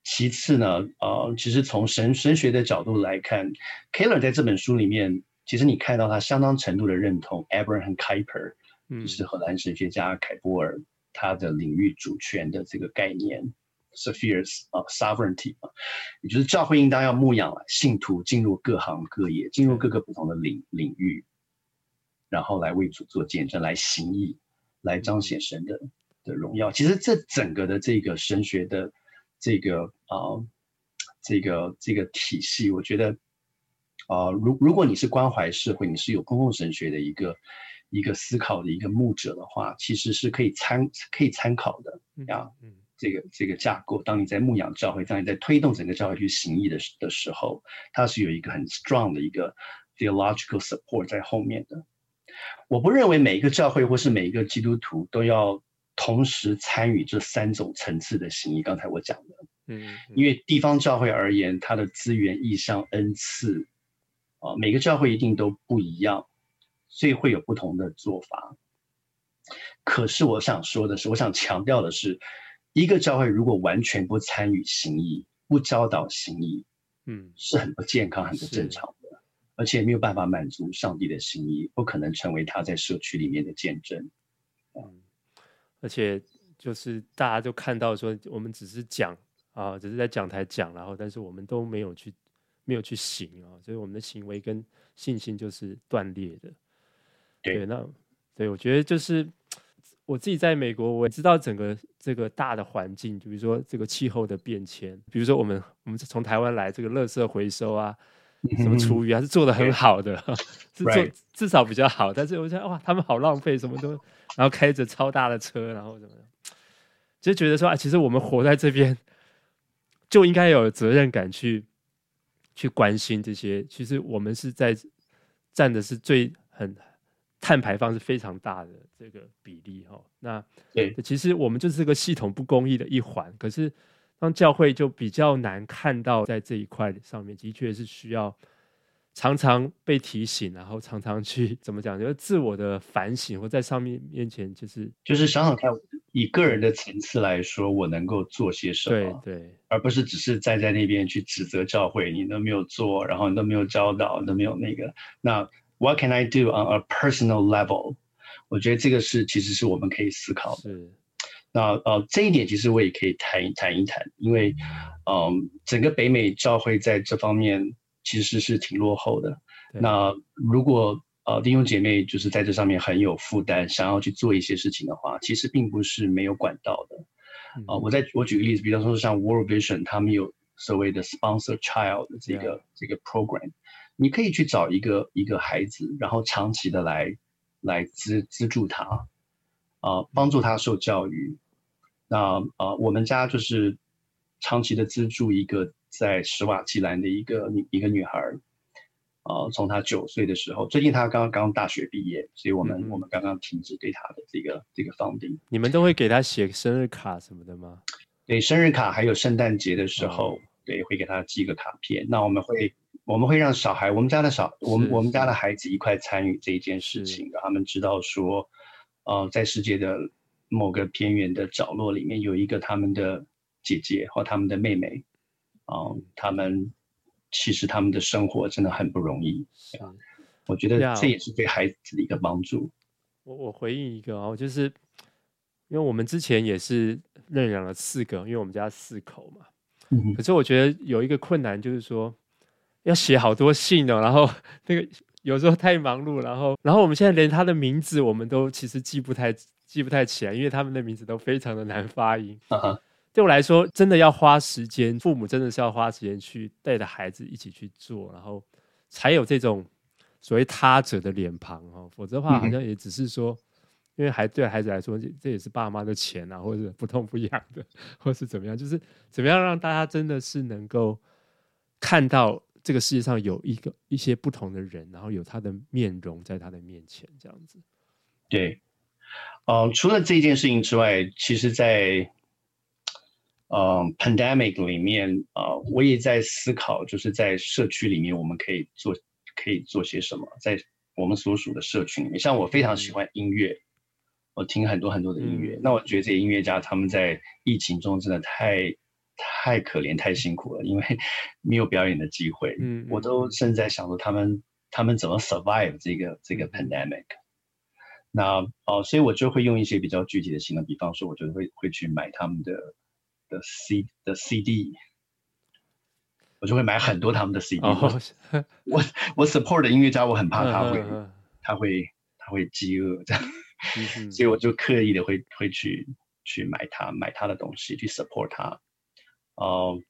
[SPEAKER 1] 其次呢，呃，其实从神神学的角度来看，Keller 在这本书里面，其实你看到他相当程度的认同 Abraham Kuyper，就是荷兰神学家凯波尔他的领域主权的这个概念，Spheres of Sovereignty 啊，也就是教会应当要牧养信徒进入各行各业，进入各个不同的领领域，然后来为主做见证，来行义，来彰显神的的荣耀。其实这整个的这个神学的。这个啊、呃，这个这个体系，我觉得啊、呃，如如果你是关怀社会，你是有公共神学的一个一个思考的一个牧者的话，其实是可以参可以参考的啊。嗯，这个这个架构，当你在牧养教会，当你在推动整个教会去行义的的时候，它是有一个很 strong 的一个 theological support 在后面的。我不认为每一个教会或是每一个基督徒都要。同时参与这三种层次的行义，刚才我讲的，嗯，因为地方教会而言，它的资源、异象、恩赐，啊，每个教会一定都不一样，所以会有不同的做法。可是我想说的是，我想强调的是，一个教会如果完全不参与行义，不教导行义，嗯，是很不健康、很不正常的，而且没有办法满足上帝的心意，不可能成为他在社区里面的见证。嗯。
[SPEAKER 2] 而且就是大家就看到说，我们只是讲啊，只是在讲台讲，然后但是我们都没有去没有去行啊，所以我们的行为跟信心就是断裂的。对，那对我觉得就是我自己在美国，我也知道整个这个大的环境，就比如说这个气候的变迁，比如说我们我们从台湾来这个垃圾回收啊。什么厨余啊是做的很好的是做至少比较好。但是我想，哇，他们好浪费，什么都，然后开着超大的车，然后怎么样，就觉得说啊，其实我们活在这边，就应该有责任感去去关心这些。其实我们是在占的是最很碳排放是非常大的这个比例哈。那对，其实我们就是个系统不公义的一环，可是。当教会就比较难看到在这一块上面，的确是需要常常被提醒，然后常常去怎么讲，就是自我的反省，或在上面面前就是
[SPEAKER 1] 就是想想看，以个人的层次来说，我能够做些什么，
[SPEAKER 2] 对对，
[SPEAKER 1] 而不是只是站在那边去指责教会，你都没有做，然后你都没有教导，都没有那个。那 What can I do on a personal level？我觉得这个是其实是我们可以思考的。那呃，这一点其实我也可以谈一谈一谈，因为，嗯、呃，整个北美教会在这方面其实是挺落后的。那如果呃弟兄姐妹就是在这上面很有负担，想要去做一些事情的话，其实并不是没有管道的。啊、呃，我再我举个例子，比方说像 World Vision，他们有所谓的 Sponsor Child 的这个.这个 program，你可以去找一个一个孩子，然后长期的来来资资助他，啊、呃，帮助他受教育。那啊、呃，我们家就是长期的资助一个在史瓦济兰的一个女一个女孩，啊、呃，从她九岁的时候，最近她刚刚大学毕业，所以我们、嗯、我们刚刚停止对她的这个这个 funding。
[SPEAKER 2] 你们都会给她写生日卡什么的吗？
[SPEAKER 1] 对，生日卡还有圣诞节的时候，哦、对，会给她寄个卡片。那我们会我们会让小孩，我们家的小我们我们家的孩子一块参与这一件事情，让他们知道说，呃，在世界的。某个偏远的角落里面有一个他们的姐姐或他们的妹妹，啊、嗯，他们其实他们的生活真的很不容易。是我觉得这也是对孩子的一个帮助。
[SPEAKER 2] 我我回应一个哦，就是因为我们之前也是认养了四个，因为我们家四口嘛。嗯。可是我觉得有一个困难就是说要写好多信哦，然后那个有时候太忙碌，然后然后我们现在连他的名字我们都其实记不太。记不太起来，因为他们的名字都非常的难发音。[laughs] Uh huh. 对我来说，真的要花时间，父母真的是要花时间去带着孩子一起去做，然后才有这种所谓他者的脸庞哦。否则的话，好像也只是说，因为孩对孩子来说，这也是爸妈的钱啊，或者是不痛不痒的，或是怎么样，就是怎么样让大家真的是能够看到这个世界上有一个一些不同的人，然后有他的面容在他的面前，这样子。
[SPEAKER 1] 对。呃，除了这件事情之外，其实在，呃，pandemic 里面，呃，我也在思考，就是在社区里面，我们可以做，可以做些什么，在我们所属的社群里面。像我非常喜欢音乐，嗯、我听很多很多的音乐。嗯、那我觉得这些音乐家他们在疫情中真的太太可怜、太辛苦了，因为 [laughs] 没有表演的机会。嗯，我都甚至在想说，他们他们怎么 survive 这个这个 pandemic。那哦，所以我就会用一些比较具体的行动，比方说，我就会会去买他们的的 C 的 CD，我就会买很多他们的 [laughs] CD。Oh, [laughs] 我我我 support 的音乐家，我很怕他会他会他会饥饿这样，所以我就刻意的会会去去买他买他的东西去 support 他。哦、呃，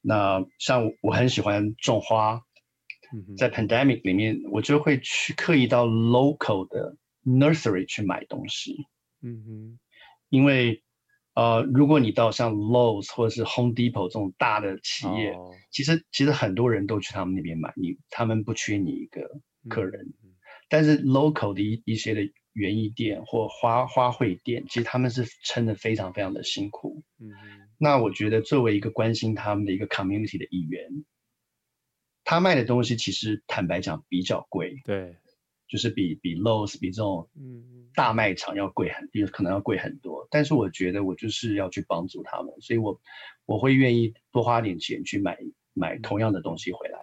[SPEAKER 1] 那像我很喜欢种花，在 pandemic 里面，我就会去刻意到 local 的。Nursery 去买东西，嗯哼，因为呃，如果你到像 Lowe's 或者是 Home Depot 这种大的企业，哦、其实其实很多人都去他们那边买，你他们不缺你一个客人，嗯、但是 local 的一一些的园艺店或花花卉店，其实他们是撑得非常非常的辛苦，嗯，那我觉得作为一个关心他们的一个 community 的一员，他卖的东西其实坦白讲比较贵，
[SPEAKER 2] 对。
[SPEAKER 1] 就是比比 Lowe's 比这种大卖场要贵很，比可能要贵很多。但是我觉得我就是要去帮助他们，所以我我会愿意多花点钱去买买同样的东西回来。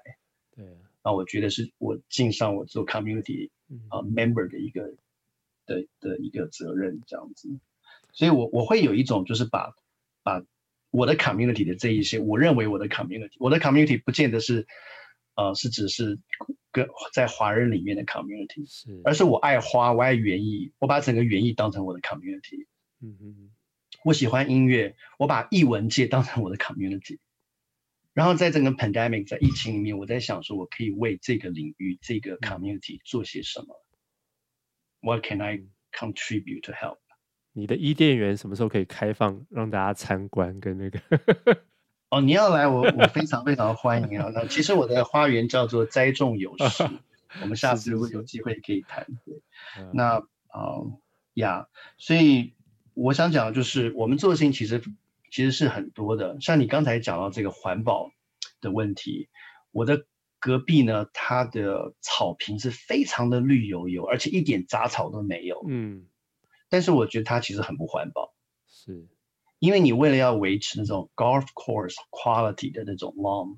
[SPEAKER 1] 对，那我觉得是我尽上我做 community 啊、uh, member 的一个的的一个责任这样子。所以我我会有一种就是把把我的 community 的这一些，我认为我的 community，我的 community 不见得是呃是只是。跟在华人里面的 community，是，而是我爱花，我爱园艺，我把整个园艺当成我的 community。嗯嗯，我喜欢音乐，我把艺文界当成我的 community。然后在整个 pandemic，在疫情里面，我在想说，我可以为这个领域、这个 community 做些什么？What can I contribute to help？
[SPEAKER 2] 你的伊甸园什么时候可以开放让大家参观？跟那个？[laughs]
[SPEAKER 1] 哦，你要来我，我我非常非常欢迎啊！[laughs] 那其实我的花园叫做栽种有时，[laughs] 我们下次如果有机会可以谈。对，那啊呀，所以我想讲的就是，我们做的事情其实其实是很多的。像你刚才讲到这个环保的问题，我的隔壁呢，它的草坪是非常的绿油油，而且一点杂草都没有。嗯，但是我觉得它其实很不环保。是。因为你为了要维持那种 golf course quality 的那种 lawn，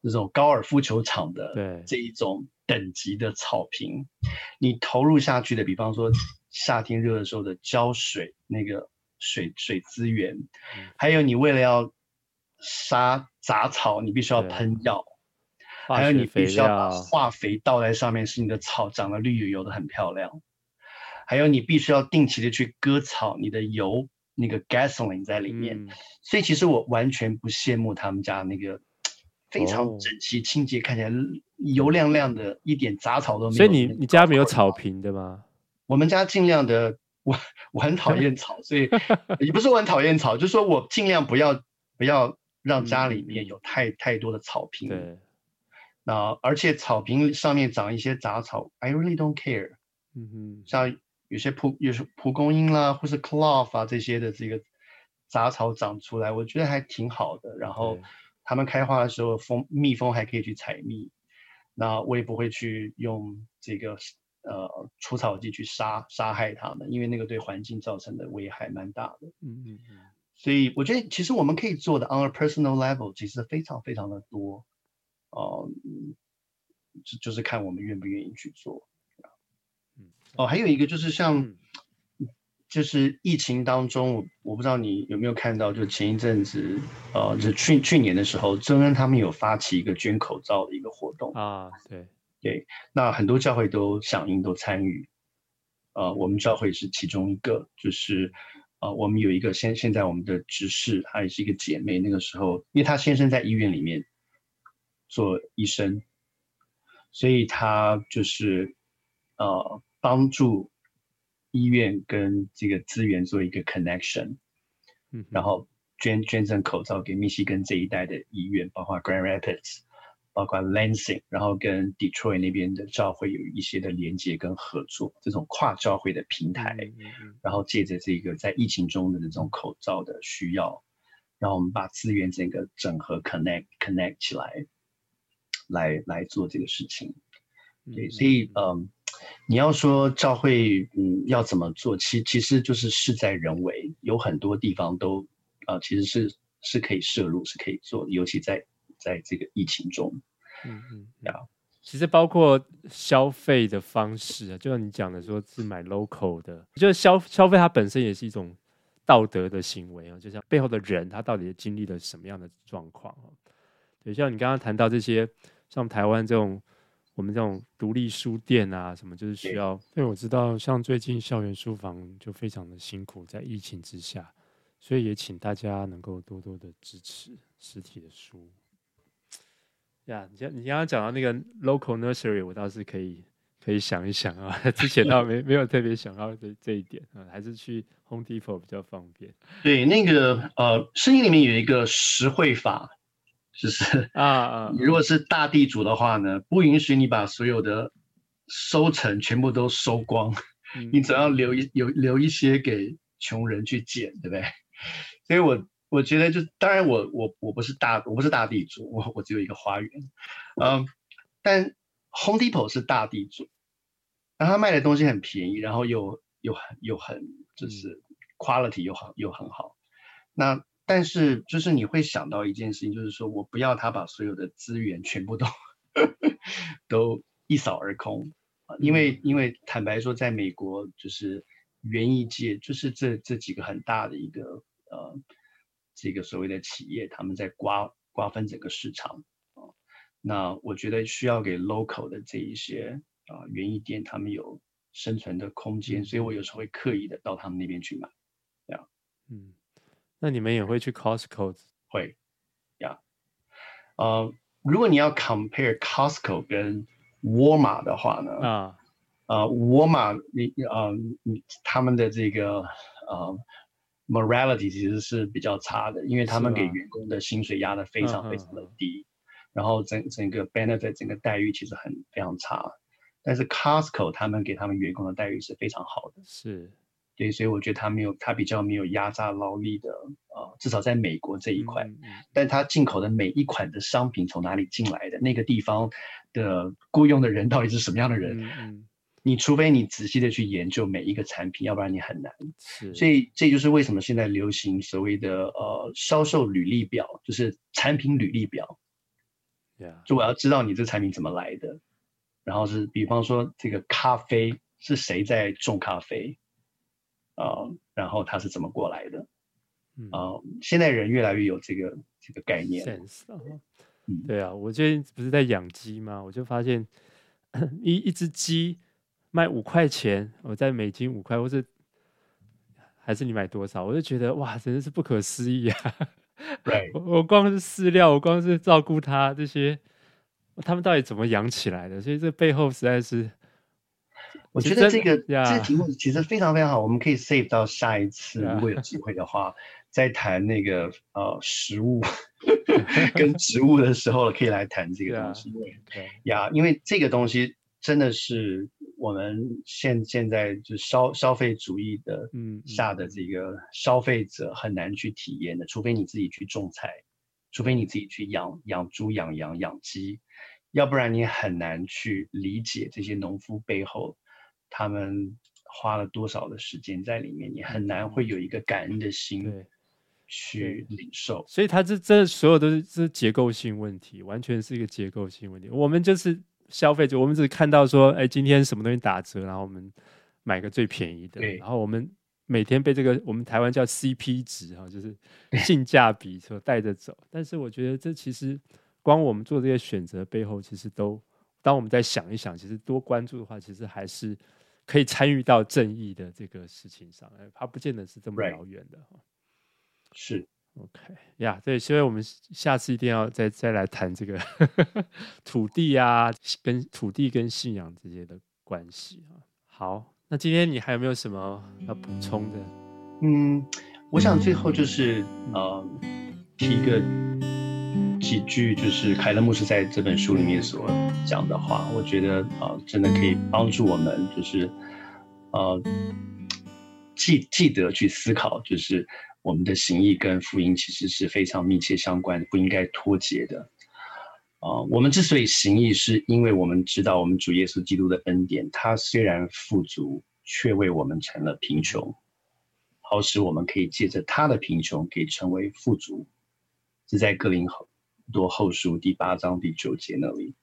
[SPEAKER 1] 那种高尔夫球场的这一种等级的草坪，你投入下去的，比方说夏天热的时候的浇水那个水水资源，嗯、还有你为了要杀杂草，你必须要喷药，对还有你必须要把化肥倒在上面，使你的草长得绿油油的很漂亮。还有你必须要定期的去割草，你的油那个 gasoline 在里面。嗯、所以其实我完全不羡慕他们家那个非常整齐、清洁，看起来油亮亮的，一点杂草都没有。
[SPEAKER 2] 所以你你家没有草坪的吗？[laughs]
[SPEAKER 1] 我们家尽量的，我我很讨厌草，所以 [laughs] 也不是我很讨厌草，就是说我尽量不要不要让家里面有太、嗯、太多的草坪。对。那而且草坪上面长一些杂草，I really don't care。嗯哼，像有些蒲有些蒲公英啦，或是 clove 啊这些的这个杂草长出来，我觉得还挺好的。然后它们开花的时候，蜂蜜蜂还可以去采蜜。那我也不会去用这个呃除草剂去杀杀害它们，因为那个对环境造成的危害蛮大的。嗯嗯嗯。所以我觉得其实我们可以做的 on a personal level 其实非常非常的多。哦，就就是看我们愿不愿意去做。哦，还有一个就是像，就是疫情当中，我我不知道你有没有看到，就前一阵子，呃，就去去年的时候，真恩他们有发起一个捐口罩的一个活动
[SPEAKER 2] 啊，对
[SPEAKER 1] 对，那很多教会都响应都参与，呃，我们教会是其中一个，就是，呃，我们有一个现现在我们的执事，她也是一个姐妹，那个时候，因为她先生在医院里面。做医生，所以他就是呃帮助医院跟这个资源做一个 connection，嗯，然后捐捐赠口罩给密西根这一带的医院，包括 Grand Rapids，包括 Lansing，然后跟 Detroit 那边的教会有一些的连接跟合作，这种跨教会的平台，嗯，然后借着这个在疫情中的这种口罩的需要，然后我们把资源整个整合 connect connect 起来。来来做这个事情，对，所以嗯，你要说教会嗯要怎么做，其其实就是事在人为，有很多地方都啊、呃，其实是是可以摄入，是可以做的，尤其在在这个疫情中，嗯嗯，啊，
[SPEAKER 2] 其实包括消费的方式啊，就像你讲的，说是买 local 的，就是消消费它本身也是一种道德的行为啊，就像背后的人他到底经历了什么样的状况啊，对，像你刚刚谈到这些。像台湾这种，我们这种独立书店啊，什么就是需要。因为我知道，像最近校园书房就非常的辛苦，在疫情之下，所以也请大家能够多多的支持实体的书。呀、yeah，你你刚刚讲到那个 local nursery，我倒是可以可以想一想啊。之前倒没没有特别想到这这一点啊，还是去 Home Depot 比较方便。
[SPEAKER 1] 对，那个呃，圣经里面有一个实惠法。就是啊啊，你如果是大地主的话呢，不允许你把所有的收成全部都收光，嗯、[laughs] 你总要留一有留一些给穷人去捡，对不对？[laughs] 所以我我觉得就当然我我我不是大我不是大地主，我我只有一个花园，嗯，但 Home Depot 是大地主，然后他卖的东西很便宜，然后又又很又很就是 quality 又好又很好，那。但是，就是你会想到一件事情，就是说我不要他把所有的资源全部都 [laughs] 都一扫而空。啊，因为因为坦白说，在美国就是园艺界，就是这这几个很大的一个呃这个所谓的企业，他们在瓜瓜分整个市场。啊。那我觉得需要给 local 的这一些啊园艺店，他们有生存的空间，所以我有时候会刻意的到他们那边去买，这样，嗯。
[SPEAKER 2] 那你们也会去 Costco？
[SPEAKER 1] 会，呀，呃，如果你要 compare Costco 跟沃尔玛的话呢，啊，呃，沃尔玛你呃你他们的这个呃 morality 其实是比较差的，因为他们给员工的薪水压得非常非常的低，然后整整个 benefit 整个待遇其实很非常差，但是 Costco 他们给他们员工的待遇是非常好的，
[SPEAKER 2] 是。
[SPEAKER 1] 对，所以我觉得他没有，他比较没有压榨劳力的，呃，至少在美国这一块。嗯嗯、但他进口的每一款的商品从哪里进来的，那个地方的雇佣的人到底是什么样的人？你除非你仔细的去研究每一个产品，要不然你很难。是。所以这就是为什么现在流行所谓的呃销售履历表，就是产品履历表。Yeah. 就我要知道你这产品怎么来的，然后是比方说这个咖啡是谁在种咖啡。啊、呃，然后它是怎么过来的？啊、呃，现在人越来越有这个这个概念。嗯，
[SPEAKER 2] 对啊，我最近不是在养鸡吗？我就发现 [laughs] 一一只鸡卖五块钱，我在美金五块，或是还是你买多少？我就觉得哇，真的是不可思议啊！
[SPEAKER 1] 对，[laughs]
[SPEAKER 2] 我我光是饲料，我光是照顾它这些，他们到底怎么养起来的？所以这背后实在是。[laughs]
[SPEAKER 1] 我觉得这个这
[SPEAKER 2] 个
[SPEAKER 1] 题目其实非常非常好，我们可以 save 到下一次，如果有机会的话，再谈那个呃食物 [laughs] 跟植物的时候，可以来谈这个东西。对呀，因为这个东西真的是我们现现在就消消费主义的下的这个消费者很难去体验的，除非你自己去种菜，除非你自己去养养猪、养羊、养鸡，要不然你很难去理解这些农夫背后。他们花了多少的时间在里面，你很难会有一个感恩的心去领受。
[SPEAKER 2] 所以，他这这所有都是是结构性问题，完全是一个结构性问题。我们就是消费者，我们只看到说，哎，今天什么东西打折，然后我们买个最便宜的。然后我们每天被这个我们台湾叫 CP 值哈，就是性价比所带着走。但是，我觉得这其实光我们做这些选择背后，其实都当我们在想一想，其实多关注的话，其实还是。可以参与到正义的这个事情上，它不见得是这么遥远的。
[SPEAKER 1] 是
[SPEAKER 2] ，OK 呀，对，所以我们下次一定要再再来谈这个 [laughs] 土地啊，跟土地跟信仰之间的关系啊。好，那今天你还有没有什么要补充的？
[SPEAKER 1] 嗯，我想最后就是呃，提一个。几句就是凯勒牧师在这本书里面所讲的话，我觉得啊、真的可以帮助我们，就是呃，记记得去思考，就是我们的行义跟福音其实是非常密切相关，不应该脱节的。啊、我们之所以行义，是因为我们知道我们主耶稣基督的恩典，他虽然富足，却为我们成了贫穷，好使我们可以借着他的贫穷，可以成为富足。是在哥林多后书第八章第九节那里，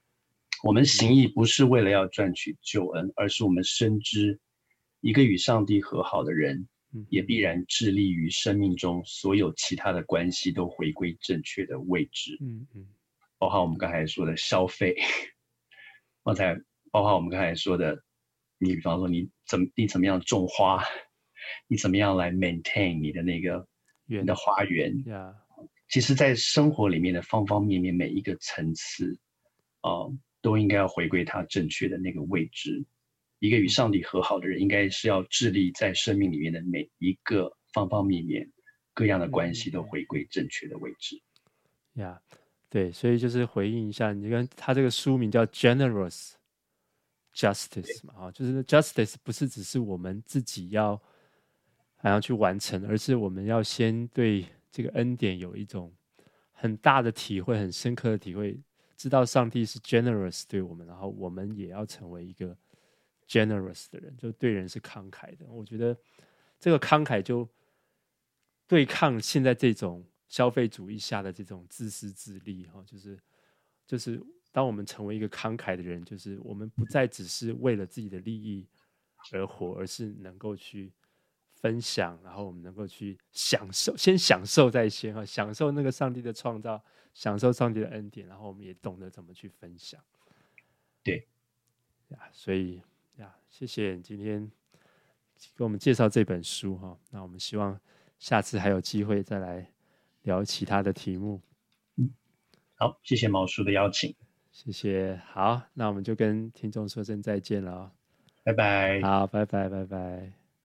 [SPEAKER 1] 我们行义不是为了要赚取救恩，而是我们深知一个与上帝和好的人，也必然致力于生命中所有其他的关系都回归正确的位置。嗯嗯，包括我们刚才说的消费，刚才包括我们刚才说的，你比方说你怎么你怎么样种花，你怎么样来 maintain 你的那个你的花园。Yeah. 其实，在生活里面的方方面面，每一个层次，啊、呃，都应该要回归它正确的那个位置。一个与上帝和好的人，应该是要致力在生命里面的每一个方方面面、各样的关系都回归正确的位置。
[SPEAKER 2] 呀、yeah，对，所以就是回应一下，你看他这个书名叫《Generous Justice》嘛，啊，就是 Justice 不是只是我们自己要还要去完成，而是我们要先对。这个恩典有一种很大的体会，很深刻的体会，知道上帝是 generous 对我们，然后我们也要成为一个 generous 的人，就对人是慷慨的。我觉得这个慷慨就对抗现在这种消费主义下的这种自私自利，哈，就是就是当我们成为一个慷慨的人，就是我们不再只是为了自己的利益而活，而是能够去。分享，然后我们能够去享受，先享受在先哈，享受那个上帝的创造，享受上帝的恩典，然后我们也懂得怎么去分享。
[SPEAKER 1] 对，
[SPEAKER 2] 呀，所以呀，谢谢你今天给我们介绍这本书哈。那我们希望下次还有机会再来聊其他的题目。
[SPEAKER 1] 嗯，好，谢谢毛叔的邀请。
[SPEAKER 2] 谢谢，好，那我们就跟听众说声再见了。
[SPEAKER 1] 拜拜。
[SPEAKER 2] 好，拜拜，拜拜。